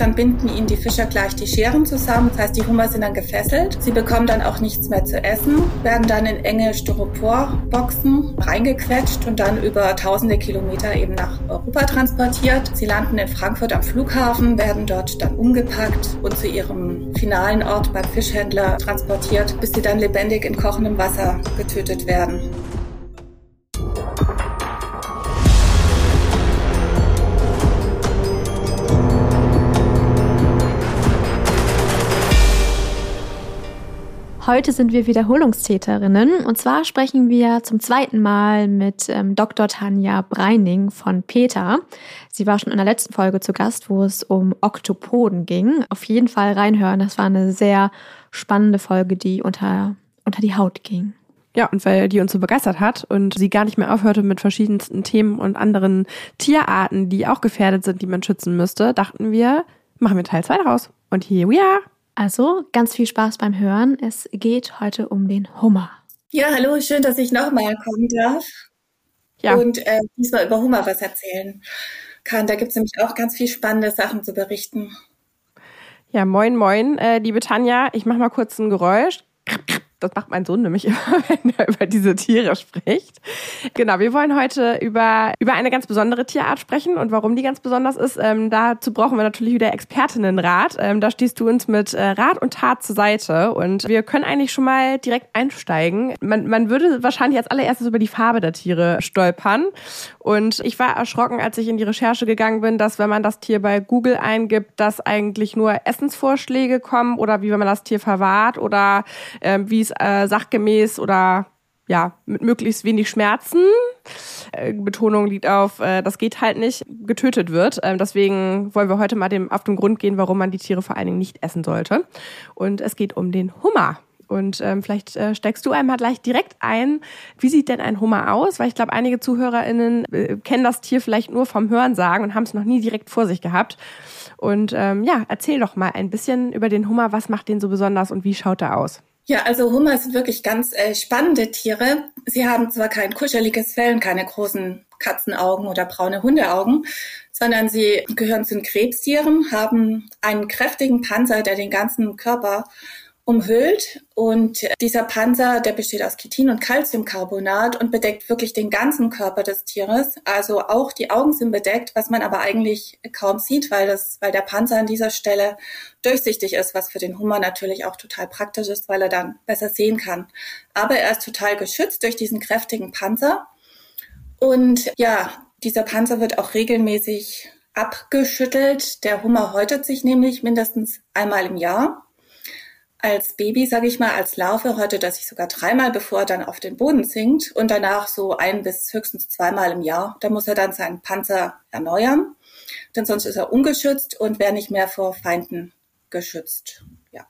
Dann binden ihnen die Fischer gleich die Scheren zusammen. Das heißt, die Hummer sind dann gefesselt. Sie bekommen dann auch nichts mehr zu essen, werden dann in enge Styroporboxen reingequetscht und dann über tausende Kilometer eben nach Europa transportiert. Sie landen in Frankfurt am Flughafen, werden dort dann umgepackt und zu ihrem finalen Ort beim Fischhändler transportiert, bis sie dann lebendig in kochendem Wasser getötet werden. Heute sind wir Wiederholungstäterinnen und zwar sprechen wir zum zweiten Mal mit ähm, Dr. Tanja Breining von Peter. Sie war schon in der letzten Folge zu Gast, wo es um Oktopoden ging. Auf jeden Fall reinhören, das war eine sehr spannende Folge, die unter, unter die Haut ging. Ja, und weil die uns so begeistert hat und sie gar nicht mehr aufhörte mit verschiedensten Themen und anderen Tierarten, die auch gefährdet sind, die man schützen müsste, dachten wir, machen wir Teil 2 daraus. Und here we are. Also ganz viel Spaß beim Hören. Es geht heute um den Hummer. Ja, hallo, schön, dass ich nochmal kommen darf. Ja. Und äh, diesmal über Hummer was erzählen kann. Da gibt es nämlich auch ganz viel spannende Sachen zu berichten. Ja, moin, moin, äh, liebe Tanja. Ich mache mal kurz ein Geräusch. Das macht mein Sohn nämlich immer, wenn er über diese Tiere spricht. Genau, wir wollen heute über, über eine ganz besondere Tierart sprechen und warum die ganz besonders ist. Ähm, dazu brauchen wir natürlich wieder Expertinnenrat. Ähm, da stehst du uns mit äh, Rat und Tat zur Seite und wir können eigentlich schon mal direkt einsteigen. Man, man würde wahrscheinlich als allererstes über die Farbe der Tiere stolpern. Und ich war erschrocken, als ich in die Recherche gegangen bin, dass wenn man das Tier bei Google eingibt, dass eigentlich nur Essensvorschläge kommen oder wie wenn man das Tier verwahrt oder ähm, wie es äh, sachgemäß oder ja, mit möglichst wenig Schmerzen, äh, Betonung liegt auf, äh, das geht halt nicht, getötet wird. Ähm, deswegen wollen wir heute mal dem, auf den Grund gehen, warum man die Tiere vor allen Dingen nicht essen sollte. Und es geht um den Hummer. Und ähm, vielleicht äh, steckst du einmal gleich direkt ein, wie sieht denn ein Hummer aus? Weil ich glaube, einige ZuhörerInnen äh, kennen das Tier vielleicht nur vom Hören sagen und haben es noch nie direkt vor sich gehabt. Und ähm, ja, erzähl doch mal ein bisschen über den Hummer. Was macht den so besonders und wie schaut er aus? Ja, also Hummer sind wirklich ganz äh, spannende Tiere. Sie haben zwar kein kuscheliges Fell und keine großen Katzenaugen oder braune Hundeaugen, sondern sie gehören zu den Krebstieren, haben einen kräftigen Panzer, der den ganzen Körper umhüllt. Und dieser Panzer, der besteht aus Chitin und Calciumcarbonat und bedeckt wirklich den ganzen Körper des Tieres. Also auch die Augen sind bedeckt, was man aber eigentlich kaum sieht, weil das, weil der Panzer an dieser Stelle durchsichtig ist, was für den Hummer natürlich auch total praktisch ist, weil er dann besser sehen kann. Aber er ist total geschützt durch diesen kräftigen Panzer. Und ja, dieser Panzer wird auch regelmäßig abgeschüttelt. Der Hummer häutet sich nämlich mindestens einmal im Jahr als Baby, sage ich mal, als Larve häutet er sich sogar dreimal, bevor er dann auf den Boden sinkt und danach so ein bis höchstens zweimal im Jahr. Da muss er dann seinen Panzer erneuern, denn sonst ist er ungeschützt und wäre nicht mehr vor Feinden geschützt. Ja,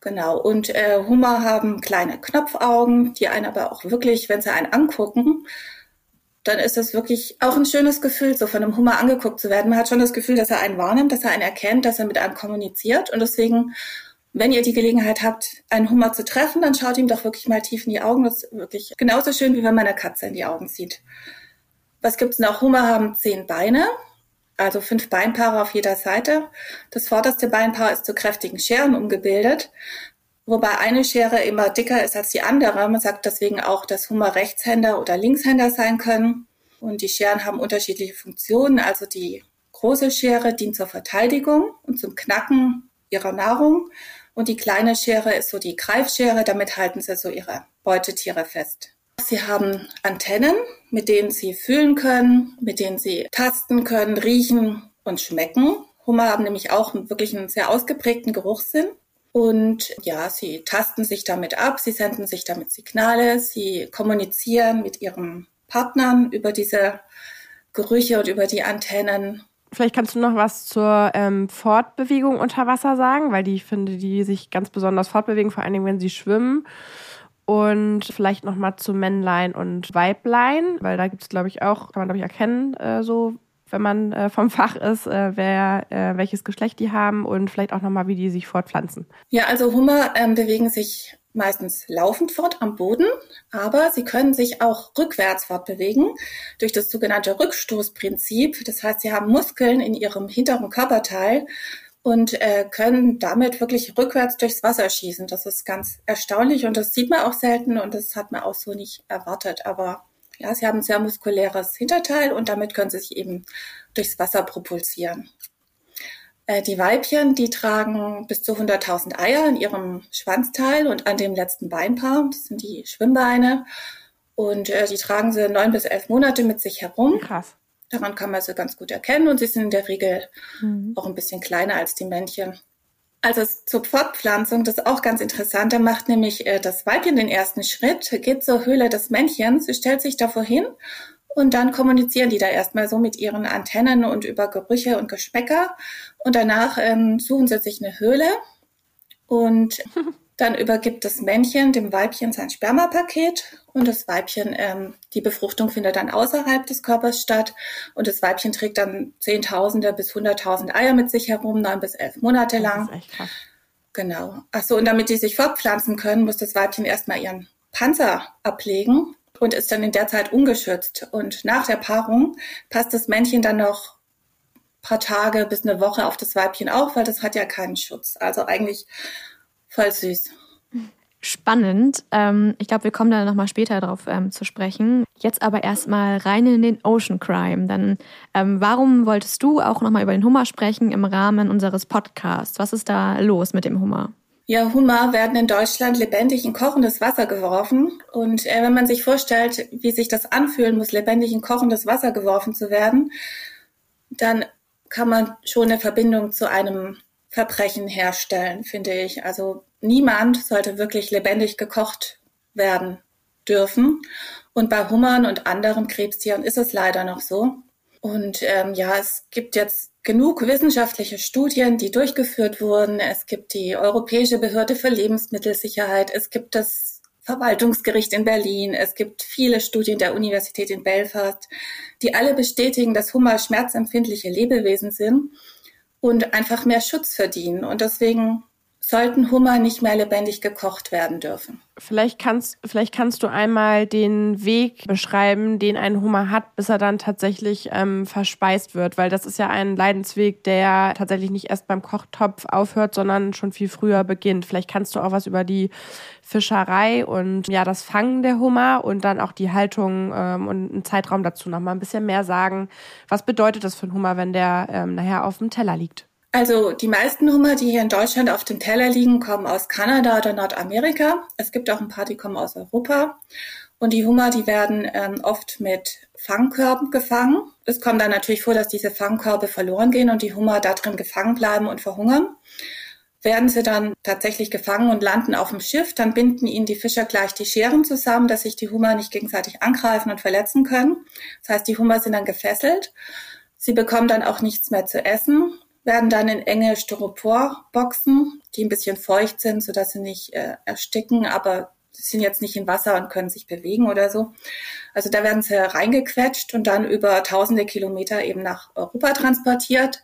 genau. Und äh, Hummer haben kleine Knopfaugen, die einen aber auch wirklich, wenn sie einen angucken, dann ist es wirklich auch ein schönes Gefühl, so von einem Hummer angeguckt zu werden. Man hat schon das Gefühl, dass er einen wahrnimmt, dass er einen erkennt, dass er mit einem kommuniziert und deswegen wenn ihr die Gelegenheit habt, einen Hummer zu treffen, dann schaut ihm doch wirklich mal tief in die Augen. Das ist wirklich genauso schön, wie wenn man eine Katze in die Augen sieht. Was gibt's noch? Hummer haben zehn Beine, also fünf Beinpaare auf jeder Seite. Das vorderste Beinpaar ist zu kräftigen Scheren umgebildet, wobei eine Schere immer dicker ist als die andere. Man sagt deswegen auch, dass Hummer Rechtshänder oder Linkshänder sein können. Und die Scheren haben unterschiedliche Funktionen. Also die große Schere dient zur Verteidigung und zum Knacken ihrer Nahrung und die kleine Schere ist so die Greifschere, damit halten sie so ihre Beutetiere fest. Sie haben Antennen, mit denen sie fühlen können, mit denen sie tasten können, riechen und schmecken. Hummer haben nämlich auch wirklich einen sehr ausgeprägten Geruchssinn. Und ja, sie tasten sich damit ab, sie senden sich damit Signale, sie kommunizieren mit ihren Partnern über diese Gerüche und über die Antennen. Vielleicht kannst du noch was zur ähm, Fortbewegung unter Wasser sagen, weil die, ich finde, die sich ganz besonders fortbewegen, vor allen Dingen, wenn sie schwimmen. Und vielleicht noch mal zu Männlein und Weiblein, weil da gibt es, glaube ich, auch, kann man, glaube ich, erkennen, äh, so, wenn man äh, vom Fach ist, äh, wer, äh, welches Geschlecht die haben und vielleicht auch noch mal, wie die sich fortpflanzen. Ja, also Hummer ähm, bewegen sich meistens laufend fort am Boden, aber sie können sich auch rückwärts fortbewegen durch das sogenannte Rückstoßprinzip. Das heißt, sie haben Muskeln in ihrem hinteren Körperteil und äh, können damit wirklich rückwärts durchs Wasser schießen. Das ist ganz erstaunlich und das sieht man auch selten und das hat man auch so nicht erwartet. Aber ja, sie haben ein sehr muskuläres Hinterteil und damit können sie sich eben durchs Wasser propulsieren. Äh, die Weibchen, die tragen bis zu 100.000 Eier in ihrem Schwanzteil und an dem letzten Beinpaar. Das sind die Schwimmbeine. Und äh, die tragen sie neun bis elf Monate mit sich herum. Krass. Daran kann man sie ganz gut erkennen und sie sind in der Regel mhm. auch ein bisschen kleiner als die Männchen. Also zur Fortpflanzung, das ist auch ganz interessant. Da macht nämlich äh, das Weibchen den ersten Schritt, geht zur Höhle des Männchens, sie stellt sich davor hin und dann kommunizieren die da erstmal so mit ihren Antennen und über Gerüche und Geschmäcker. Und danach ähm, suchen sie sich eine Höhle und dann übergibt das Männchen dem Weibchen sein Spermapaket und das Weibchen, ähm, die Befruchtung findet dann außerhalb des Körpers statt und das Weibchen trägt dann Zehntausende bis Hunderttausend Eier mit sich herum, neun bis elf Monate lang. Das ist echt krass. Genau. Achso, und damit die sich fortpflanzen können, muss das Weibchen erstmal ihren Panzer ablegen und ist dann in der Zeit ungeschützt. Und nach der Paarung passt das Männchen dann noch paar Tage bis eine Woche auf das Weibchen auf, weil das hat ja keinen Schutz. Also eigentlich voll süß. Spannend. Ähm, ich glaube, wir kommen da nochmal später drauf ähm, zu sprechen. Jetzt aber erstmal rein in den Ocean Crime. Dann, ähm, warum wolltest du auch nochmal über den Hummer sprechen im Rahmen unseres Podcasts? Was ist da los mit dem Hummer? Ja, Hummer werden in Deutschland lebendig in kochendes Wasser geworfen. Und äh, wenn man sich vorstellt, wie sich das anfühlen muss, lebendig in kochendes Wasser geworfen zu werden, dann kann man schon eine Verbindung zu einem Verbrechen herstellen, finde ich. Also niemand sollte wirklich lebendig gekocht werden dürfen. Und bei Hummern und anderen Krebstieren ist es leider noch so. Und ähm, ja, es gibt jetzt genug wissenschaftliche Studien, die durchgeführt wurden. Es gibt die Europäische Behörde für Lebensmittelsicherheit. Es gibt das Verwaltungsgericht in Berlin. Es gibt viele Studien der Universität in Belfast, die alle bestätigen, dass Hummer schmerzempfindliche Lebewesen sind und einfach mehr Schutz verdienen. Und deswegen sollten Hummer nicht mehr lebendig gekocht werden dürfen. Vielleicht kannst, vielleicht kannst du einmal den Weg beschreiben, den ein Hummer hat, bis er dann tatsächlich ähm, verspeist wird, weil das ist ja ein Leidensweg, der tatsächlich nicht erst beim Kochtopf aufhört, sondern schon viel früher beginnt. Vielleicht kannst du auch was über die Fischerei und ja das Fangen der Hummer und dann auch die Haltung ähm, und einen Zeitraum dazu noch mal ein bisschen mehr sagen. Was bedeutet das für einen Hummer, wenn der ähm, nachher auf dem Teller liegt? Also die meisten Hummer, die hier in Deutschland auf dem Teller liegen, kommen aus Kanada oder Nordamerika. Es gibt auch ein paar, die kommen aus Europa. Und die Hummer, die werden ähm, oft mit Fangkörben gefangen. Es kommt dann natürlich vor, dass diese Fangkörbe verloren gehen und die Hummer da drin gefangen bleiben und verhungern. Werden sie dann tatsächlich gefangen und landen auf dem Schiff, dann binden ihnen die Fischer gleich die Scheren zusammen, dass sich die Hummer nicht gegenseitig angreifen und verletzen können. Das heißt, die Hummer sind dann gefesselt. Sie bekommen dann auch nichts mehr zu essen werden dann in enge Styroporboxen, die ein bisschen feucht sind, sodass sie nicht äh, ersticken, aber sie sind jetzt nicht in Wasser und können sich bewegen oder so. Also da werden sie reingequetscht und dann über tausende Kilometer eben nach Europa transportiert.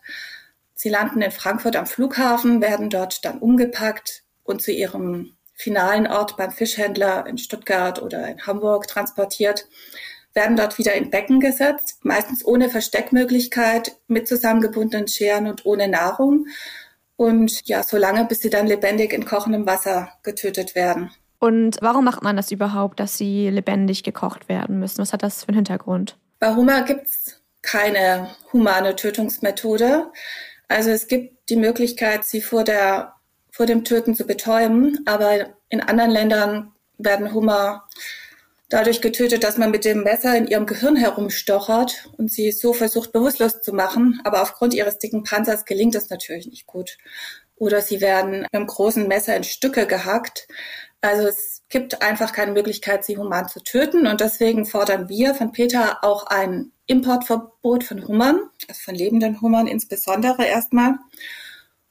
Sie landen in Frankfurt am Flughafen, werden dort dann umgepackt und zu ihrem finalen Ort beim Fischhändler in Stuttgart oder in Hamburg transportiert werden dort wieder in Becken gesetzt, meistens ohne Versteckmöglichkeit, mit zusammengebundenen Scheren und ohne Nahrung. Und ja, so lange, bis sie dann lebendig in kochendem Wasser getötet werden. Und warum macht man das überhaupt, dass sie lebendig gekocht werden müssen? Was hat das für einen Hintergrund? Bei Hummer gibt's keine humane Tötungsmethode. Also es gibt die Möglichkeit, sie vor, der, vor dem Töten zu betäuben, aber in anderen Ländern werden Hummer dadurch getötet, dass man mit dem Messer in ihrem Gehirn herumstochert und sie so versucht, bewusstlos zu machen. Aber aufgrund ihres dicken Panzers gelingt das natürlich nicht gut. Oder sie werden mit einem großen Messer in Stücke gehackt. Also es gibt einfach keine Möglichkeit, sie human zu töten. Und deswegen fordern wir von Peter auch ein Importverbot von Hummern, also von lebenden Hummern insbesondere erstmal.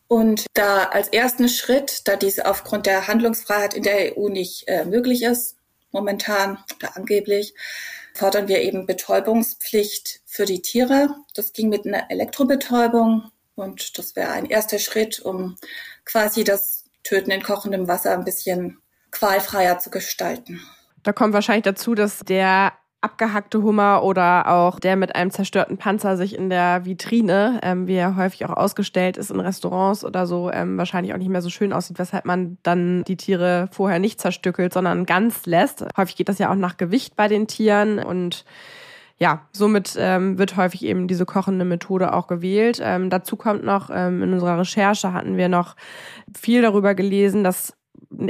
Und da als ersten Schritt, da dies aufgrund der Handlungsfreiheit in der EU nicht äh, möglich ist, momentan oder angeblich fordern wir eben Betäubungspflicht für die Tiere. Das ging mit einer Elektrobetäubung und das wäre ein erster Schritt, um quasi das Töten in kochendem Wasser ein bisschen qualfreier zu gestalten. Da kommt wahrscheinlich dazu, dass der abgehackte Hummer oder auch der mit einem zerstörten Panzer sich in der Vitrine, ähm, wie er häufig auch ausgestellt ist in Restaurants oder so, ähm, wahrscheinlich auch nicht mehr so schön aussieht, weshalb man dann die Tiere vorher nicht zerstückelt, sondern ganz lässt. Häufig geht das ja auch nach Gewicht bei den Tieren und ja, somit ähm, wird häufig eben diese kochende Methode auch gewählt. Ähm, dazu kommt noch, ähm, in unserer Recherche hatten wir noch viel darüber gelesen, dass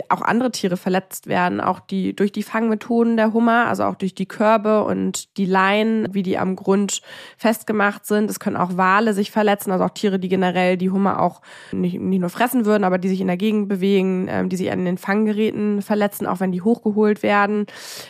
auch andere Tiere verletzt werden, auch die durch die Fangmethoden der Hummer, also auch durch die Körbe und die Leinen, wie die am Grund festgemacht sind. Es können auch Wale sich verletzen, also auch Tiere, die generell die Hummer auch nicht, nicht nur fressen würden, aber die sich in der Gegend bewegen, ähm, die sich an den Fanggeräten verletzen, auch wenn die hochgeholt werden.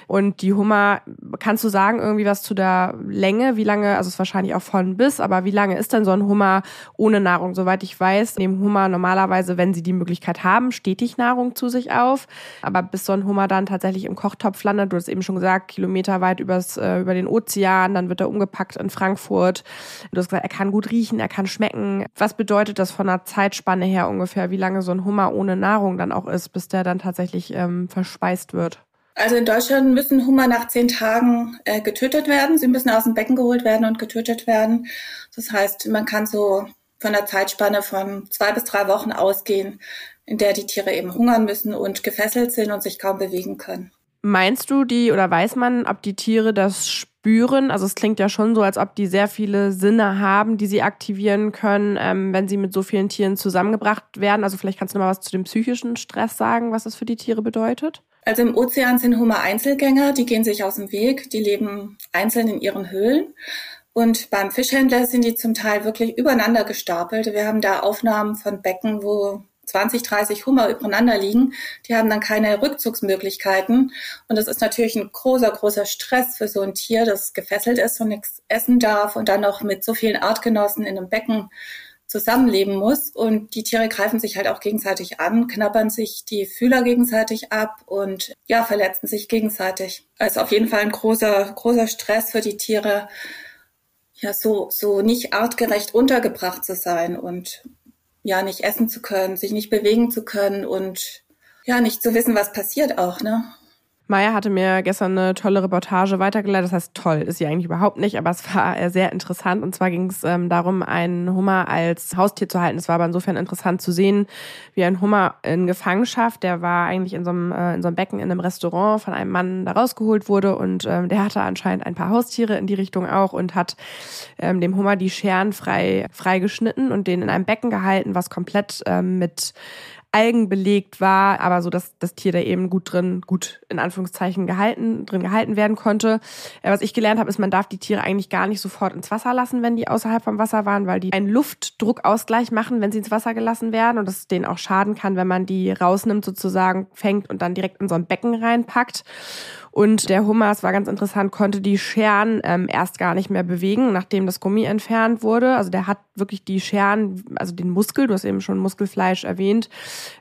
Und die Hummer, kannst du sagen irgendwie was zu der Länge? Wie lange, also es ist wahrscheinlich auch von bis, aber wie lange ist denn so ein Hummer ohne Nahrung? Soweit ich weiß, nehmen Hummer normalerweise, wenn sie die Möglichkeit haben, stetig Nahrung zu sich auf. Aber bis so ein Hummer dann tatsächlich im Kochtopf landet, du hast eben schon gesagt, kilometerweit übers, äh, über den Ozean, dann wird er umgepackt in Frankfurt. Du hast gesagt, er kann gut riechen, er kann schmecken. Was bedeutet das von der Zeitspanne her ungefähr, wie lange so ein Hummer ohne Nahrung dann auch ist, bis der dann tatsächlich ähm, verspeist wird? Also in Deutschland müssen Hummer nach zehn Tagen äh, getötet werden. Sie müssen aus dem Becken geholt werden und getötet werden. Das heißt, man kann so von der Zeitspanne von zwei bis drei Wochen ausgehen, in der die Tiere eben hungern müssen und gefesselt sind und sich kaum bewegen können. Meinst du die oder weiß man, ob die Tiere das spüren? Also es klingt ja schon so, als ob die sehr viele Sinne haben, die sie aktivieren können, ähm, wenn sie mit so vielen Tieren zusammengebracht werden. Also vielleicht kannst du noch mal was zu dem psychischen Stress sagen, was das für die Tiere bedeutet? Also im Ozean sind Hummer Einzelgänger, die gehen sich aus dem Weg, die leben einzeln in ihren Höhlen. Und beim Fischhändler sind die zum Teil wirklich übereinander gestapelt. Wir haben da Aufnahmen von Becken, wo 20, 30 Hummer übereinander liegen. Die haben dann keine Rückzugsmöglichkeiten. Und das ist natürlich ein großer, großer Stress für so ein Tier, das gefesselt ist und nichts essen darf und dann noch mit so vielen Artgenossen in einem Becken zusammenleben muss. Und die Tiere greifen sich halt auch gegenseitig an, knabbern sich die Fühler gegenseitig ab und ja, verletzen sich gegenseitig. Also auf jeden Fall ein großer, großer Stress für die Tiere, ja, so, so nicht artgerecht untergebracht zu sein und ja nicht essen zu können, sich nicht bewegen zu können und ja nicht zu wissen, was passiert auch, ne? Maya hatte mir gestern eine tolle Reportage weitergeleitet. Das heißt, toll ist sie eigentlich überhaupt nicht, aber es war äh, sehr interessant. Und zwar ging es ähm, darum, einen Hummer als Haustier zu halten. Es war aber insofern interessant zu sehen, wie ein Hummer in Gefangenschaft, der war eigentlich in so einem, äh, in so einem Becken in einem Restaurant von einem Mann da rausgeholt wurde. Und ähm, der hatte anscheinend ein paar Haustiere in die Richtung auch und hat ähm, dem Hummer die Scheren frei, frei geschnitten und den in einem Becken gehalten, was komplett ähm, mit Algen belegt war, aber so, dass das Tier da eben gut drin, gut in Anführungszeichen gehalten, drin gehalten werden konnte. Äh, was ich gelernt habe, ist, man darf die Tiere eigentlich gar nicht sofort ins Wasser lassen, wenn die außerhalb vom Wasser waren, weil die einen Luftdruckausgleich machen, wenn sie ins Wasser gelassen werden und das denen auch schaden kann, wenn man die rausnimmt, sozusagen fängt und dann direkt in so ein Becken reinpackt. Und der Hummer, es war ganz interessant, konnte die Scheren ähm, erst gar nicht mehr bewegen, nachdem das Gummi entfernt wurde. Also der hat wirklich die Scheren, also den Muskel, du hast eben schon Muskelfleisch erwähnt,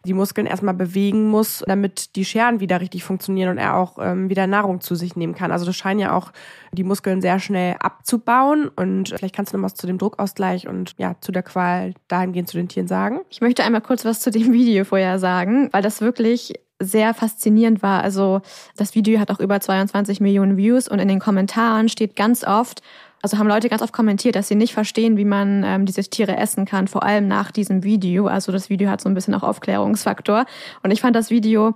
die Muskeln erstmal bewegen muss, damit die Scheren wieder richtig funktionieren und er auch ähm, wieder Nahrung zu sich nehmen kann. Also das scheint ja auch die Muskeln sehr schnell abzubauen. Und vielleicht kannst du noch was zu dem Druckausgleich und ja, zu der Qual dahingehend zu den Tieren sagen. Ich möchte einmal kurz was zu dem Video vorher sagen, weil das wirklich sehr faszinierend war. Also das Video hat auch über 22 Millionen Views und in den Kommentaren steht ganz oft, also haben Leute ganz oft kommentiert, dass sie nicht verstehen, wie man ähm, diese Tiere essen kann, vor allem nach diesem Video. Also das Video hat so ein bisschen auch Aufklärungsfaktor. Und ich fand das Video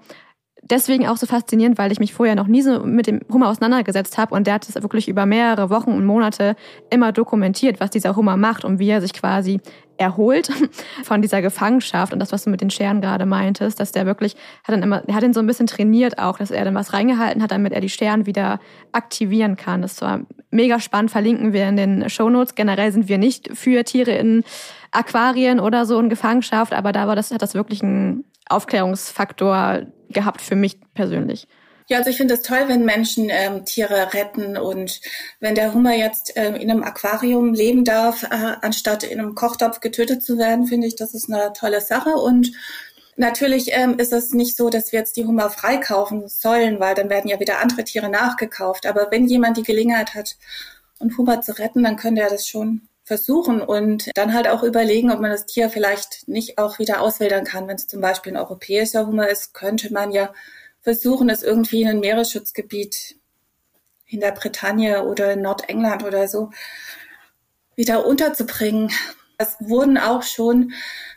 deswegen auch so faszinierend, weil ich mich vorher noch nie so mit dem Hummer auseinandergesetzt habe und der hat es wirklich über mehrere Wochen und Monate immer dokumentiert, was dieser Hummer macht und wie er sich quasi erholt von dieser Gefangenschaft und das, was du mit den Scheren gerade meintest, dass der wirklich hat dann immer, er hat ihn so ein bisschen trainiert auch, dass er dann was reingehalten hat, damit er die Scheren wieder aktivieren kann. Das war mega spannend, verlinken wir in den Shownotes. Generell sind wir nicht für Tiere in Aquarien oder so in Gefangenschaft, aber da war das, hat das wirklich einen Aufklärungsfaktor gehabt für mich persönlich. Ja, also ich finde es toll, wenn Menschen ähm, Tiere retten und wenn der Hummer jetzt ähm, in einem Aquarium leben darf, äh, anstatt in einem Kochtopf getötet zu werden, finde ich, das ist eine tolle Sache und Natürlich ähm, ist es nicht so, dass wir jetzt die Hummer freikaufen sollen, weil dann werden ja wieder andere Tiere nachgekauft. Aber wenn jemand die Gelegenheit hat, einen Hummer zu retten, dann könnte er das schon versuchen und dann halt auch überlegen, ob man das Tier vielleicht nicht auch wieder auswildern kann. Wenn es zum Beispiel ein europäischer Hummer ist, könnte man ja versuchen, es irgendwie in ein Meeresschutzgebiet in der Bretagne oder in Nordengland oder so wieder unterzubringen. Es wurden auch schon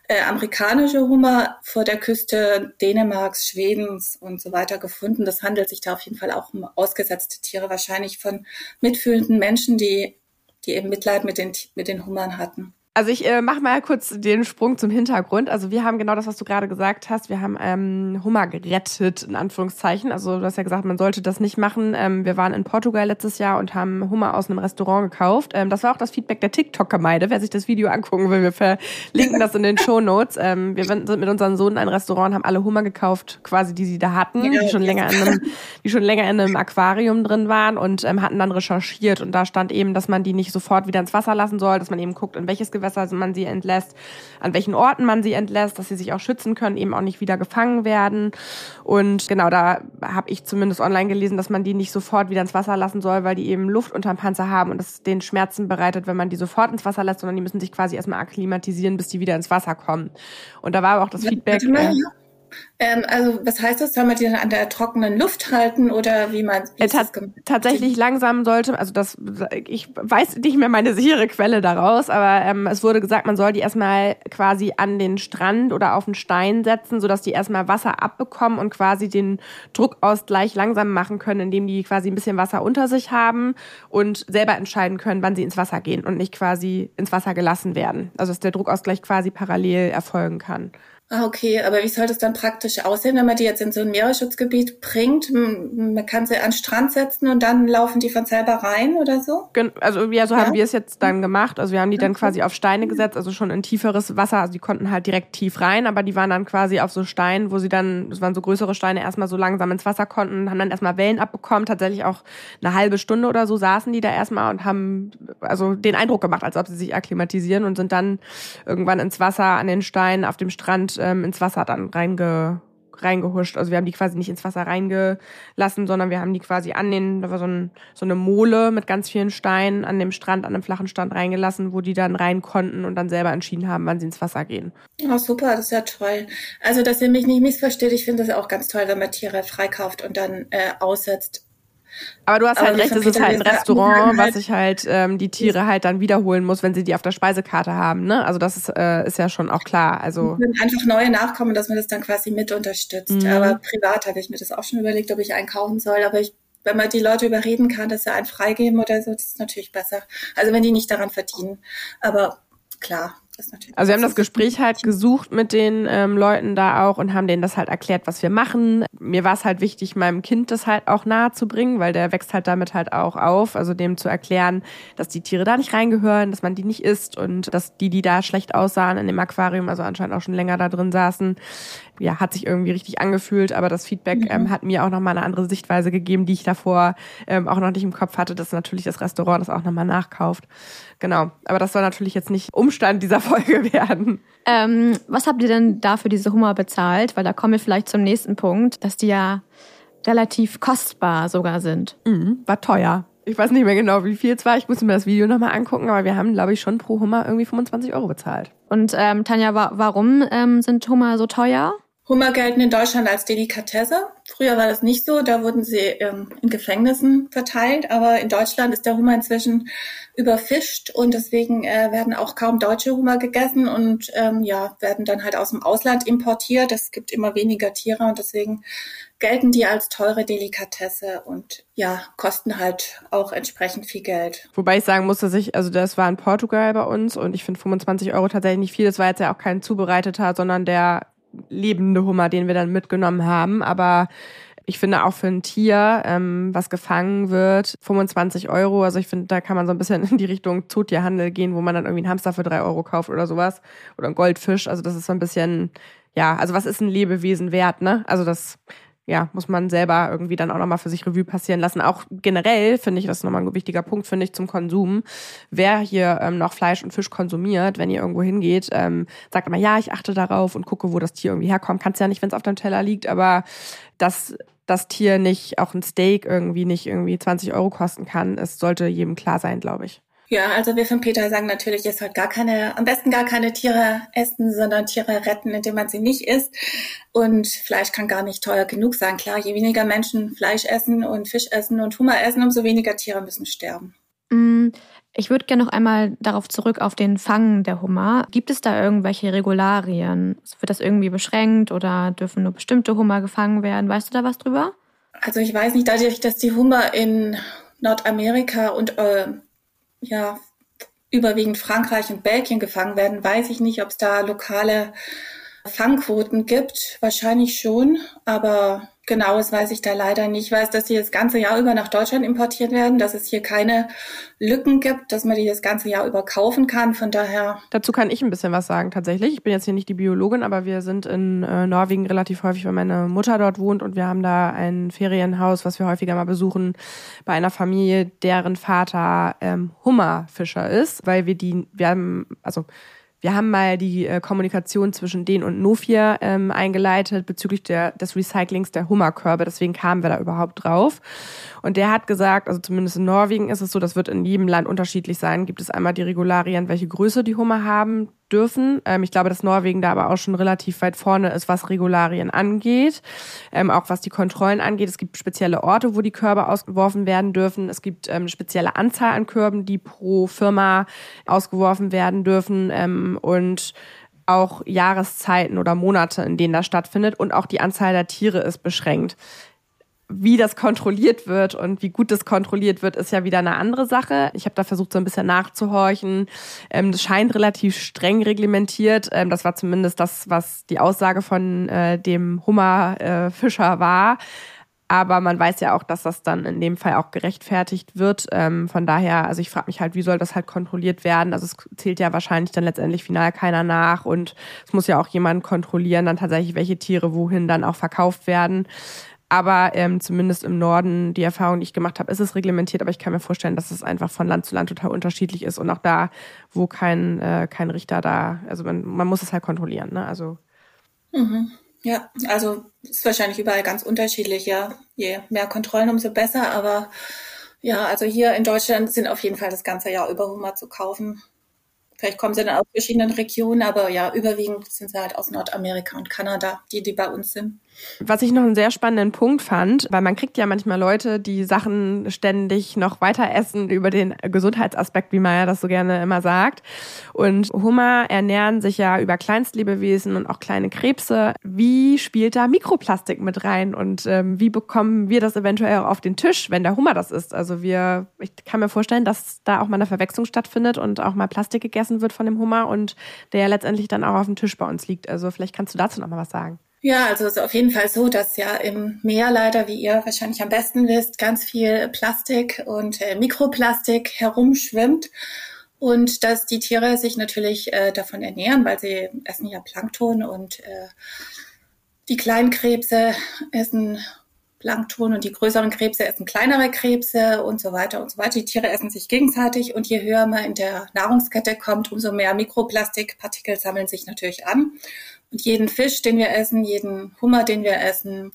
äh, amerikanische Hummer vor der Küste Dänemarks, Schwedens und so weiter gefunden. Das handelt sich da auf jeden Fall auch um ausgesetzte Tiere, wahrscheinlich von mitfühlenden Menschen, die, die eben Mitleid mit den, mit den Hummern hatten. Also ich äh, mache mal kurz den Sprung zum Hintergrund. Also wir haben genau das, was du gerade gesagt hast. Wir haben ähm, Hummer gerettet, in Anführungszeichen. Also du hast ja gesagt, man sollte das nicht machen. Ähm, wir waren in Portugal letztes Jahr und haben Hummer aus einem Restaurant gekauft. Ähm, das war auch das Feedback der TikTok-Gemeinde. Wer sich das Video angucken will, wir verlinken das in den Show Notes. Ähm, wir sind mit unseren Sohn in ein Restaurant und haben alle Hummer gekauft, quasi die sie da hatten, die schon länger in einem, die schon länger in einem Aquarium drin waren und ähm, hatten dann recherchiert. Und da stand eben, dass man die nicht sofort wieder ins Wasser lassen soll, dass man eben guckt, in welches Gewässer Gewässer man sie entlässt, an welchen Orten man sie entlässt, dass sie sich auch schützen können, eben auch nicht wieder gefangen werden. Und genau, da habe ich zumindest online gelesen, dass man die nicht sofort wieder ins Wasser lassen soll, weil die eben Luft unterm Panzer haben und das den Schmerzen bereitet, wenn man die sofort ins Wasser lässt, sondern die müssen sich quasi erstmal akklimatisieren, bis die wieder ins Wasser kommen. Und da war aber auch das Feedback. Äh, ähm, also was heißt das? Soll man die dann an der trockenen Luft halten oder wie man wie ta tatsächlich langsam sollte, also das ich weiß nicht mehr meine sichere Quelle daraus, aber ähm, es wurde gesagt, man soll die erstmal quasi an den Strand oder auf den Stein setzen, sodass die erstmal Wasser abbekommen und quasi den Druckausgleich langsam machen können, indem die quasi ein bisschen Wasser unter sich haben und selber entscheiden können, wann sie ins Wasser gehen und nicht quasi ins Wasser gelassen werden. Also dass der Druckausgleich quasi parallel erfolgen kann. Ah, okay, aber wie soll das dann praktisch aussehen, wenn man die jetzt in so ein Meeresschutzgebiet bringt? Man kann sie an den Strand setzen und dann laufen die von selber rein oder so? Also ja, so ja? haben wir es jetzt dann gemacht. Also wir haben die dann quasi auf Steine gesetzt, also schon in tieferes Wasser. Also die konnten halt direkt tief rein, aber die waren dann quasi auf so Steinen, wo sie dann, das waren so größere Steine, erstmal so langsam ins Wasser konnten, haben dann erstmal Wellen abbekommen. Tatsächlich auch eine halbe Stunde oder so saßen die da erstmal und haben also den Eindruck gemacht, als ob sie sich akklimatisieren und sind dann irgendwann ins Wasser an den Steinen auf dem Strand ähm, ins Wasser dann reinge, reingehuscht. Also wir haben die quasi nicht ins Wasser reingelassen, sondern wir haben die quasi an den, da war so, ein, so eine Mole mit ganz vielen Steinen an dem Strand, an einem flachen Strand reingelassen, wo die dann rein konnten und dann selber entschieden haben, wann sie ins Wasser gehen. Oh, super, das ist ja toll. Also, dass ihr mich nicht missversteht, ich finde das auch ganz toll, wenn man Tiere freikauft und dann äh, aussetzt. Aber du hast halt recht, es ist halt ein Restaurant, was sich halt ähm, die Tiere halt dann wiederholen muss, wenn sie die auf der Speisekarte haben. Ne? Also das ist, äh, ist ja schon auch klar. Also einfach neue Nachkommen, dass man das dann quasi mit unterstützt. Mhm. Aber privat habe ich mir das auch schon überlegt, ob ich einen kaufen soll. Aber ich, wenn man die Leute überreden kann, dass sie einen freigeben oder so, das ist natürlich besser. Also wenn die nicht daran verdienen. Aber klar, also wir haben das Gespräch halt gesucht mit den ähm, Leuten da auch und haben denen das halt erklärt, was wir machen. Mir war es halt wichtig, meinem Kind das halt auch nahe zu bringen, weil der wächst halt damit halt auch auf. Also dem zu erklären, dass die Tiere da nicht reingehören, dass man die nicht isst und dass die, die da schlecht aussahen in dem Aquarium, also anscheinend auch schon länger da drin saßen, ja, hat sich irgendwie richtig angefühlt. Aber das Feedback mhm. ähm, hat mir auch nochmal eine andere Sichtweise gegeben, die ich davor ähm, auch noch nicht im Kopf hatte, dass natürlich das Restaurant das auch nochmal nachkauft. Genau. Aber das soll natürlich jetzt nicht Umstand dieser Folge werden. Ähm, was habt ihr denn da für diese Hummer bezahlt? Weil da kommen wir vielleicht zum nächsten Punkt, dass die ja relativ kostbar sogar sind. Mhm, war teuer. Ich weiß nicht mehr genau, wie viel es war. Ich muss mir das Video nochmal angucken, aber wir haben, glaube ich, schon pro Hummer irgendwie 25 Euro bezahlt. Und ähm, Tanja, wa warum ähm, sind Hummer so teuer? Hummer gelten in Deutschland als Delikatesse. Früher war das nicht so, da wurden sie ähm, in Gefängnissen verteilt, aber in Deutschland ist der Hummer inzwischen überfischt und deswegen äh, werden auch kaum deutsche Hummer gegessen und ähm, ja, werden dann halt aus dem Ausland importiert. Es gibt immer weniger Tiere und deswegen gelten die als teure Delikatesse und ja, kosten halt auch entsprechend viel Geld. Wobei ich sagen muss, dass ich, also das war in Portugal bei uns und ich finde 25 Euro tatsächlich nicht viel. Das war jetzt ja auch kein zubereiteter, sondern der lebende Hummer, den wir dann mitgenommen haben. Aber ich finde auch für ein Tier, ähm, was gefangen wird, 25 Euro. Also ich finde, da kann man so ein bisschen in die Richtung Zootierhandel gehen, wo man dann irgendwie einen Hamster für drei Euro kauft oder sowas. Oder ein Goldfisch. Also das ist so ein bisschen, ja, also was ist ein Lebewesen wert, ne? Also das ja, muss man selber irgendwie dann auch nochmal für sich Revue passieren lassen. Auch generell finde ich, das ist nochmal ein wichtiger Punkt, finde ich, zum Konsum. Wer hier ähm, noch Fleisch und Fisch konsumiert, wenn ihr irgendwo hingeht, ähm, sagt immer, ja, ich achte darauf und gucke, wo das Tier irgendwie herkommt. Kannst ja nicht, wenn es auf deinem Teller liegt, aber dass das Tier nicht, auch ein Steak irgendwie nicht irgendwie 20 Euro kosten kann, es sollte jedem klar sein, glaube ich. Ja, also wir von Peter sagen natürlich, es soll gar keine, am besten gar keine Tiere essen, sondern Tiere retten, indem man sie nicht isst. Und Fleisch kann gar nicht teuer genug sein. Klar, je weniger Menschen Fleisch essen und Fisch essen und Hummer essen, umso weniger Tiere müssen sterben. Mm, ich würde gerne noch einmal darauf zurück auf den Fang der Hummer. Gibt es da irgendwelche Regularien? Wird das irgendwie beschränkt oder dürfen nur bestimmte Hummer gefangen werden? Weißt du da was drüber? Also ich weiß nicht, dadurch, dass die Hummer in Nordamerika und äh, ja überwiegend Frankreich und Belgien gefangen werden, weiß ich nicht, ob es da lokale Fangquoten gibt. Wahrscheinlich schon, aber Genaues weiß ich da leider nicht. Ich weiß, dass die das ganze Jahr über nach Deutschland importiert werden, dass es hier keine Lücken gibt, dass man die das ganze Jahr über kaufen kann. Von daher. Dazu kann ich ein bisschen was sagen, tatsächlich. Ich bin jetzt hier nicht die Biologin, aber wir sind in äh, Norwegen relativ häufig, weil meine Mutter dort wohnt und wir haben da ein Ferienhaus, was wir häufiger mal besuchen, bei einer Familie, deren Vater ähm, Hummerfischer ist, weil wir die, wir haben, also wir haben mal die äh, Kommunikation zwischen denen und Nofir ähm, eingeleitet bezüglich der, des Recyclings der Hummerkörbe. Deswegen kamen wir da überhaupt drauf. Und der hat gesagt, also zumindest in Norwegen ist es so, das wird in jedem Land unterschiedlich sein. Gibt es einmal die Regularien, welche Größe die Hummer haben dürfen. Ähm, ich glaube, dass Norwegen da aber auch schon relativ weit vorne ist, was Regularien angeht, ähm, auch was die Kontrollen angeht. Es gibt spezielle Orte, wo die Körbe ausgeworfen werden dürfen. Es gibt ähm, spezielle Anzahl an Körben, die pro Firma ausgeworfen werden dürfen ähm, und auch Jahreszeiten oder Monate, in denen das stattfindet und auch die Anzahl der Tiere ist beschränkt wie das kontrolliert wird und wie gut das kontrolliert wird, ist ja wieder eine andere Sache. Ich habe da versucht, so ein bisschen nachzuhorchen. Ähm, das scheint relativ streng reglementiert. Ähm, das war zumindest das, was die Aussage von äh, dem Hummerfischer äh, war. Aber man weiß ja auch, dass das dann in dem Fall auch gerechtfertigt wird. Ähm, von daher, also ich frage mich halt, wie soll das halt kontrolliert werden? Also es zählt ja wahrscheinlich dann letztendlich final keiner nach und es muss ja auch jemand kontrollieren, dann tatsächlich, welche Tiere wohin dann auch verkauft werden. Aber ähm, zumindest im Norden, die Erfahrung, die ich gemacht habe, ist es reglementiert. Aber ich kann mir vorstellen, dass es einfach von Land zu Land total unterschiedlich ist. Und auch da, wo kein, äh, kein Richter da, also man, man muss es halt kontrollieren. Ne? Also mhm. Ja, also ist wahrscheinlich überall ganz unterschiedlich. Ja, je mehr Kontrollen, umso besser. Aber ja, also hier in Deutschland sind auf jeden Fall das ganze Jahr über Hummer zu kaufen. Vielleicht kommen sie dann aus verschiedenen Regionen, aber ja, überwiegend sind sie halt aus Nordamerika und Kanada, die, die bei uns sind. Was ich noch einen sehr spannenden Punkt fand, weil man kriegt ja manchmal Leute, die Sachen ständig noch weiter essen über den Gesundheitsaspekt, wie man ja das so gerne immer sagt. Und Hummer ernähren sich ja über Kleinstlebewesen und auch kleine Krebse. Wie spielt da Mikroplastik mit rein und ähm, wie bekommen wir das eventuell auch auf den Tisch, wenn der Hummer das ist? Also wir, ich kann mir vorstellen, dass da auch mal eine Verwechslung stattfindet und auch mal Plastik gegessen wird von dem Hummer und der ja letztendlich dann auch auf dem Tisch bei uns liegt. Also vielleicht kannst du dazu noch mal was sagen. Ja, also es ist auf jeden Fall so, dass ja im Meer leider, wie ihr wahrscheinlich am besten wisst, ganz viel Plastik und äh, Mikroplastik herumschwimmt und dass die Tiere sich natürlich äh, davon ernähren, weil sie essen ja Plankton und äh, die kleinen Krebse essen Plankton und die größeren Krebse essen kleinere Krebse und so weiter und so weiter. Die Tiere essen sich gegenseitig und je höher man in der Nahrungskette kommt, umso mehr Mikroplastikpartikel sammeln sich natürlich an. Und jeden Fisch, den wir essen, jeden Hummer, den wir essen,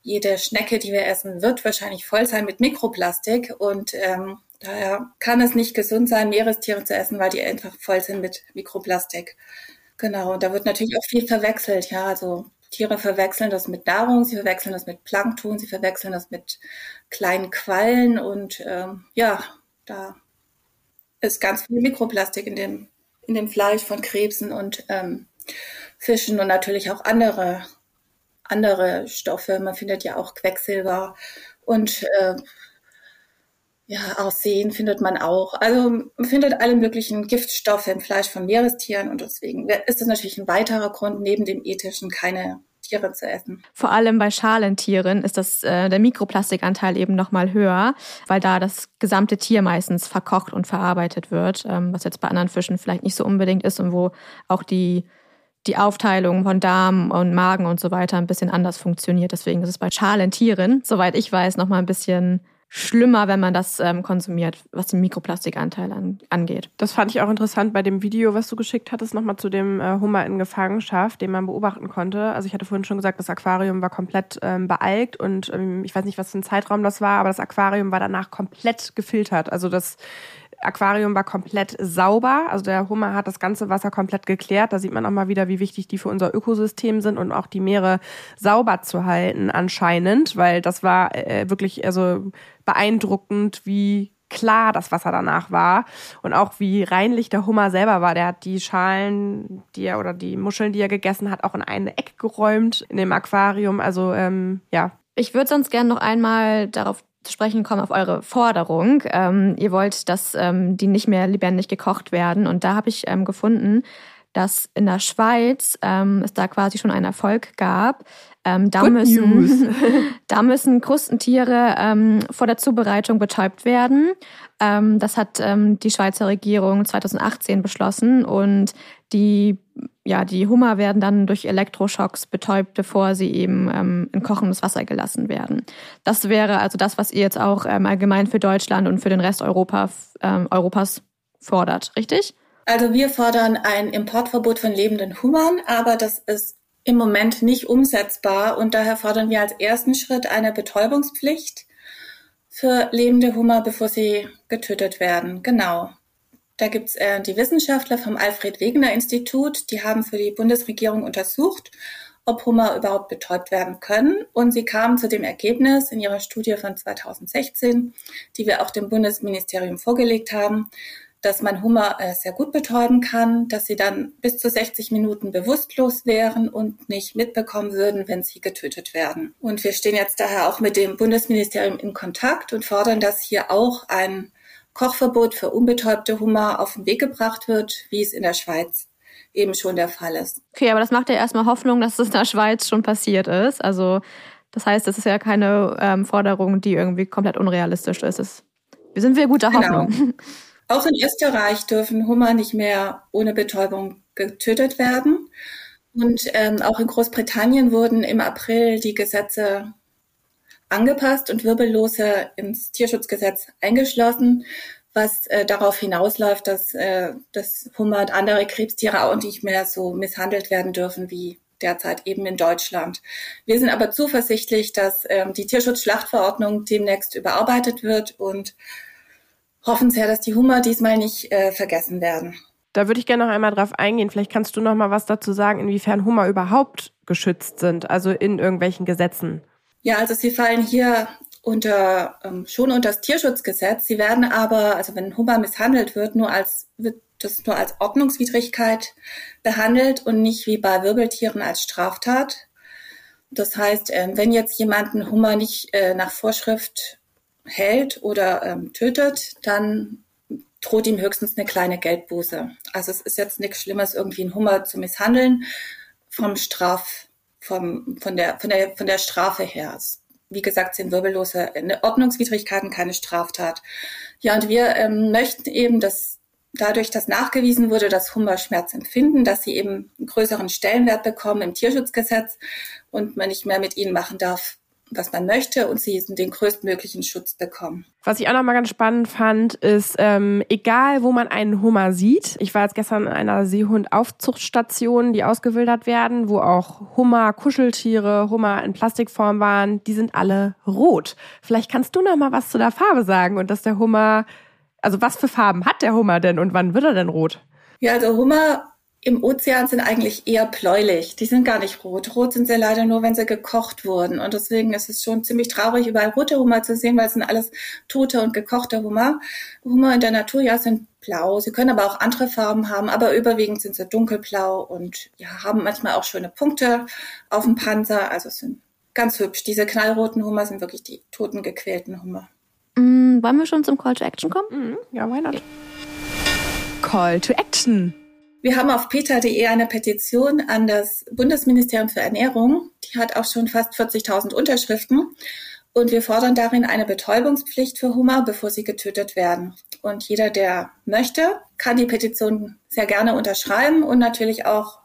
jede Schnecke, die wir essen, wird wahrscheinlich voll sein mit Mikroplastik. Und ähm, daher kann es nicht gesund sein, Meerestiere zu essen, weil die einfach voll sind mit Mikroplastik. Genau, und da wird natürlich auch viel verwechselt. Ja, also Tiere verwechseln das mit Nahrung, sie verwechseln das mit Plankton, sie verwechseln das mit kleinen Quallen und ähm, ja, da ist ganz viel Mikroplastik in dem, in dem Fleisch von Krebsen und ähm, Fischen und natürlich auch andere, andere Stoffe. Man findet ja auch Quecksilber und äh, ja, Arsen findet man auch. Also man findet alle möglichen Giftstoffe im Fleisch von Meerestieren und deswegen ist das natürlich ein weiterer Grund, neben dem ethischen keine Tiere zu essen. Vor allem bei Schalentieren ist das äh, der Mikroplastikanteil eben noch mal höher, weil da das gesamte Tier meistens verkocht und verarbeitet wird, ähm, was jetzt bei anderen Fischen vielleicht nicht so unbedingt ist und wo auch die die Aufteilung von Darm und Magen und so weiter ein bisschen anders funktioniert. Deswegen ist es bei Schalentieren, soweit ich weiß, noch mal ein bisschen schlimmer, wenn man das ähm, konsumiert, was den Mikroplastikanteil an, angeht. Das fand ich auch interessant bei dem Video, was du geschickt hattest, nochmal zu dem äh, Hummer in Gefangenschaft, den man beobachten konnte. Also ich hatte vorhin schon gesagt, das Aquarium war komplett ähm, bealgt und ähm, ich weiß nicht, was für ein Zeitraum das war, aber das Aquarium war danach komplett gefiltert. Also das Aquarium war komplett sauber. Also der Hummer hat das ganze Wasser komplett geklärt. Da sieht man auch mal wieder, wie wichtig die für unser Ökosystem sind und auch die Meere sauber zu halten anscheinend, weil das war äh, wirklich also beeindruckend, wie klar das Wasser danach war und auch wie reinlich der Hummer selber war. Der hat die Schalen, die er oder die Muscheln, die er gegessen hat, auch in eine Ecke geräumt in dem Aquarium. Also ähm, ja. Ich würde sonst gerne noch einmal darauf zu sprechen kommen auf eure Forderung. Ähm, ihr wollt, dass ähm, die nicht mehr lebendig gekocht werden. Und da habe ich ähm, gefunden, dass in der Schweiz ähm, es da quasi schon einen Erfolg gab. Ähm, da, müssen, da müssen Krustentiere ähm, vor der Zubereitung betäubt werden. Ähm, das hat ähm, die Schweizer Regierung 2018 beschlossen und die ja, die Hummer werden dann durch Elektroschocks betäubt, bevor sie eben ähm, in kochendes Wasser gelassen werden. Das wäre also das, was ihr jetzt auch ähm, allgemein für Deutschland und für den Rest Europa, ähm, Europas fordert, richtig? Also wir fordern ein Importverbot von lebenden Hummern, aber das ist im Moment nicht umsetzbar und daher fordern wir als ersten Schritt eine Betäubungspflicht für lebende Hummer, bevor sie getötet werden. Genau. Da gibt's äh, die Wissenschaftler vom Alfred Wegener Institut, die haben für die Bundesregierung untersucht, ob Hummer überhaupt betäubt werden können. Und sie kamen zu dem Ergebnis in ihrer Studie von 2016, die wir auch dem Bundesministerium vorgelegt haben, dass man Hummer äh, sehr gut betäuben kann, dass sie dann bis zu 60 Minuten bewusstlos wären und nicht mitbekommen würden, wenn sie getötet werden. Und wir stehen jetzt daher auch mit dem Bundesministerium in Kontakt und fordern, dass hier auch ein Kochverbot für unbetäubte Hummer auf den Weg gebracht wird, wie es in der Schweiz eben schon der Fall ist. Okay, aber das macht ja erstmal Hoffnung, dass es in der Schweiz schon passiert ist. Also das heißt, das ist ja keine ähm, Forderung, die irgendwie komplett unrealistisch ist. Es, wir sind wir guter genau. Hoffnung. Auch in Österreich dürfen Hummer nicht mehr ohne Betäubung getötet werden. Und ähm, auch in Großbritannien wurden im April die Gesetze angepasst und Wirbellose ins Tierschutzgesetz eingeschlossen, was äh, darauf hinausläuft, dass, äh, dass Hummer und andere Krebstiere auch nicht mehr so misshandelt werden dürfen wie derzeit eben in Deutschland. Wir sind aber zuversichtlich, dass ähm, die Tierschutzschlachtverordnung demnächst überarbeitet wird und hoffen sehr, dass die Hummer diesmal nicht äh, vergessen werden. Da würde ich gerne noch einmal drauf eingehen. Vielleicht kannst du noch mal was dazu sagen, inwiefern Hummer überhaupt geschützt sind, also in irgendwelchen Gesetzen. Ja, also sie fallen hier unter ähm, schon unter das Tierschutzgesetz. Sie werden aber, also wenn Hummer misshandelt wird, nur als wird das nur als Ordnungswidrigkeit behandelt und nicht wie bei Wirbeltieren als Straftat. Das heißt, äh, wenn jetzt jemand einen Hummer nicht äh, nach Vorschrift hält oder ähm, tötet, dann droht ihm höchstens eine kleine Geldbuße. Also es ist jetzt nichts Schlimmes, irgendwie einen Hummer zu misshandeln vom Straf vom, von, der, von, der, von der Strafe her. Wie gesagt, sind wirbellose Ordnungswidrigkeiten keine Straftat. Ja, und wir ähm, möchten eben, dass dadurch, dass nachgewiesen wurde, dass Hummer Schmerz empfinden, dass sie eben einen größeren Stellenwert bekommen im Tierschutzgesetz und man nicht mehr mit ihnen machen darf, was man möchte und sie den größtmöglichen Schutz bekommen. Was ich auch nochmal ganz spannend fand, ist, ähm, egal wo man einen Hummer sieht, ich war jetzt gestern in einer Seehund-Aufzuchtstation, die ausgewildert werden, wo auch Hummer, Kuscheltiere, Hummer in Plastikform waren, die sind alle rot. Vielleicht kannst du nochmal was zu der Farbe sagen und dass der Hummer, also was für Farben hat der Hummer denn und wann wird er denn rot? Ja, also Hummer im Ozean sind eigentlich eher bläulich. Die sind gar nicht rot. Rot sind sie leider nur, wenn sie gekocht wurden. Und deswegen ist es schon ziemlich traurig, überall rote Hummer zu sehen, weil es sind alles tote und gekochte Hummer. Hummer in der Natur, ja, sind blau. Sie können aber auch andere Farben haben, aber überwiegend sind sie dunkelblau und ja, haben manchmal auch schöne Punkte auf dem Panzer. Also es sind ganz hübsch. Diese knallroten Hummer sind wirklich die toten, gequälten Hummer. Mm, wollen wir schon zum Call to Action kommen? Mhm. Ja, why not? Call to Action. Wir haben auf peter.de eine Petition an das Bundesministerium für Ernährung. Die hat auch schon fast 40.000 Unterschriften. Und wir fordern darin eine Betäubungspflicht für Hummer, bevor sie getötet werden. Und jeder, der möchte, kann die Petition sehr gerne unterschreiben und natürlich auch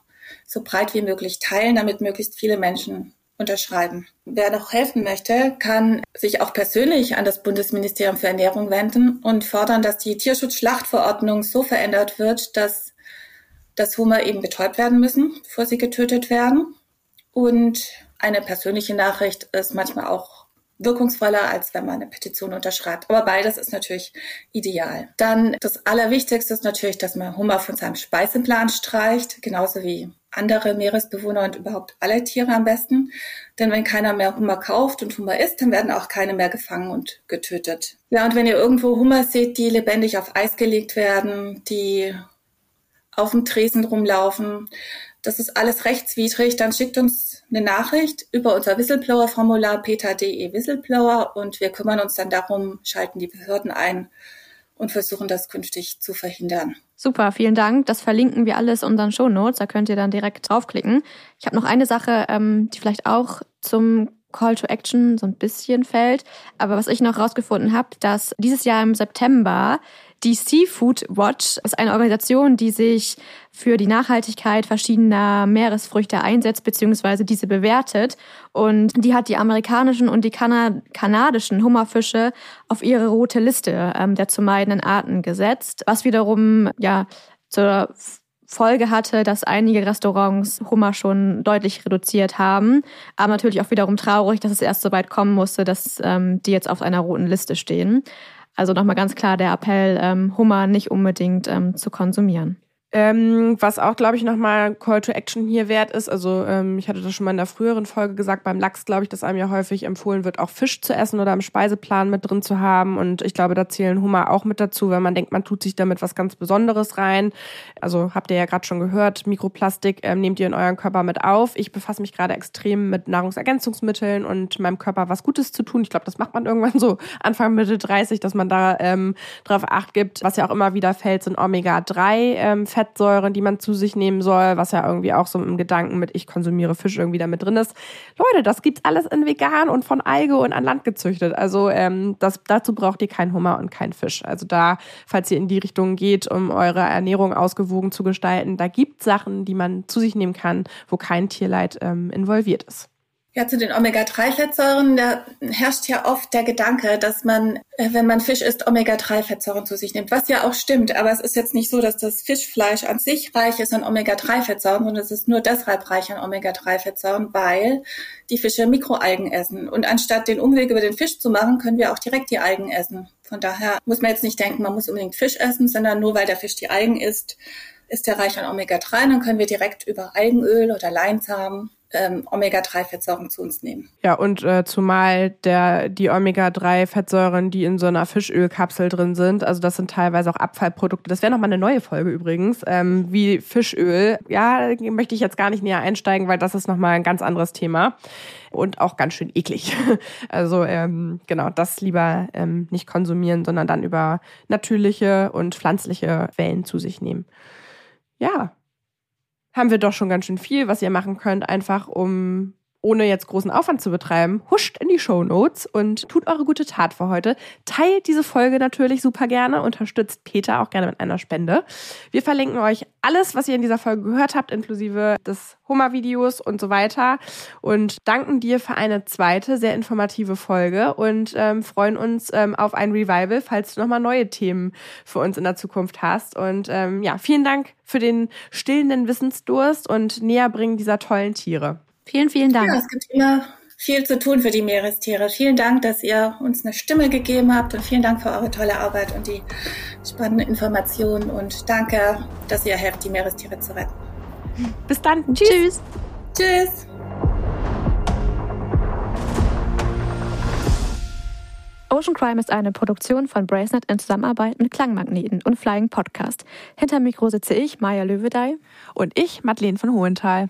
so breit wie möglich teilen, damit möglichst viele Menschen unterschreiben. Wer noch helfen möchte, kann sich auch persönlich an das Bundesministerium für Ernährung wenden und fordern, dass die Tierschutzschlachtverordnung so verändert wird, dass dass Hummer eben betäubt werden müssen, bevor sie getötet werden. Und eine persönliche Nachricht ist manchmal auch wirkungsvoller, als wenn man eine Petition unterschreibt. Aber beides ist natürlich ideal. Dann das Allerwichtigste ist natürlich, dass man Hummer von seinem Speiseplan streicht, genauso wie andere Meeresbewohner und überhaupt alle Tiere am besten. Denn wenn keiner mehr Hummer kauft und Hummer isst, dann werden auch keine mehr gefangen und getötet. Ja, und wenn ihr irgendwo Hummer seht, die lebendig auf Eis gelegt werden, die auf dem Tresen rumlaufen, das ist alles rechtswidrig, dann schickt uns eine Nachricht über unser Whistleblower-Formular peter.de Whistleblower und wir kümmern uns dann darum, schalten die Behörden ein und versuchen das künftig zu verhindern. Super, vielen Dank. Das verlinken wir alles in unseren Show Notes. Da könnt ihr dann direkt draufklicken. Ich habe noch eine Sache, ähm, die vielleicht auch zum Call to Action so ein bisschen fällt. Aber was ich noch rausgefunden habe, dass dieses Jahr im September die Seafood Watch ist eine Organisation, die sich für die Nachhaltigkeit verschiedener Meeresfrüchte einsetzt bzw. diese bewertet. Und die hat die amerikanischen und die kanadischen Hummerfische auf ihre rote Liste ähm, der zu meidenden Arten gesetzt, was wiederum ja zur Folge hatte, dass einige Restaurants Hummer schon deutlich reduziert haben. Aber natürlich auch wiederum traurig, dass es erst so weit kommen musste, dass ähm, die jetzt auf einer roten Liste stehen. Also nochmal ganz klar der Appell, ähm, Hummer nicht unbedingt ähm, zu konsumieren. Ähm, was auch, glaube ich, nochmal Call to Action hier wert ist. Also ähm, ich hatte das schon mal in der früheren Folge gesagt, beim Lachs glaube ich, dass einem ja häufig empfohlen wird, auch Fisch zu essen oder im Speiseplan mit drin zu haben. Und ich glaube, da zählen Hummer auch mit dazu, wenn man denkt, man tut sich damit was ganz Besonderes rein. Also habt ihr ja gerade schon gehört, Mikroplastik ähm, nehmt ihr in euren Körper mit auf. Ich befasse mich gerade extrem mit Nahrungsergänzungsmitteln und meinem Körper was Gutes zu tun. Ich glaube, das macht man irgendwann so Anfang Mitte 30, dass man da ähm, drauf acht gibt. Was ja auch immer wieder fällt, sind Omega-3 ähm, Fettsäuren, die man zu sich nehmen soll, was ja irgendwie auch so im Gedanken mit ich konsumiere Fisch irgendwie damit drin ist. Leute, das gibt's alles in vegan und von Alge und an Land gezüchtet. Also ähm, das, dazu braucht ihr keinen Hummer und keinen Fisch. Also da, falls ihr in die Richtung geht, um eure Ernährung ausgewogen zu gestalten, da gibt Sachen, die man zu sich nehmen kann, wo kein Tierleid ähm, involviert ist. Ja, zu den Omega-3-Fettsäuren, da herrscht ja oft der Gedanke, dass man, äh, wenn man Fisch isst, Omega-3-Fettsäuren zu sich nimmt, was ja auch stimmt. Aber es ist jetzt nicht so, dass das Fischfleisch an sich reich ist an Omega-3-Fettsäuren, sondern es ist nur deshalb reich an Omega-3-Fettsäuren, weil die Fische Mikroalgen essen. Und anstatt den Umweg über den Fisch zu machen, können wir auch direkt die Algen essen. Von daher muss man jetzt nicht denken, man muss unbedingt Fisch essen, sondern nur weil der Fisch die Algen isst, ist der reich an Omega-3. Dann können wir direkt über Algenöl oder Leinsamen ähm, Omega-3-Fettsäuren zu uns nehmen. Ja, und äh, zumal der, die Omega-3-Fettsäuren, die in so einer Fischölkapsel drin sind, also das sind teilweise auch Abfallprodukte. Das wäre nochmal eine neue Folge übrigens, ähm, wie Fischöl. Ja, möchte ich jetzt gar nicht näher einsteigen, weil das ist nochmal ein ganz anderes Thema und auch ganz schön eklig. Also ähm, genau, das lieber ähm, nicht konsumieren, sondern dann über natürliche und pflanzliche Quellen zu sich nehmen. Ja, haben wir doch schon ganz schön viel, was ihr machen könnt, einfach um ohne jetzt großen Aufwand zu betreiben, huscht in die Show Notes und tut eure gute Tat für heute. Teilt diese Folge natürlich super gerne, unterstützt Peter auch gerne mit einer Spende. Wir verlinken euch alles, was ihr in dieser Folge gehört habt, inklusive des Hummer-Videos und so weiter und danken dir für eine zweite sehr informative Folge und ähm, freuen uns ähm, auf ein Revival, falls du nochmal neue Themen für uns in der Zukunft hast. Und ähm, ja, vielen Dank für den stillenden Wissensdurst und Näherbringen dieser tollen Tiere. Vielen, vielen Dank. Ja, es gibt immer viel zu tun für die Meerestiere. Vielen Dank, dass ihr uns eine Stimme gegeben habt und vielen Dank für eure tolle Arbeit und die spannenden Informationen und danke, dass ihr helft, die Meerestiere zu retten. Bis dann. Tschüss. Tschüss. Ocean Crime ist eine Produktion von Bracenet in Zusammenarbeit mit Klangmagneten und Flying Podcast. Hinter Mikro sitze ich, Maja Löwedey. Und ich, Madeleine von Hohenthal.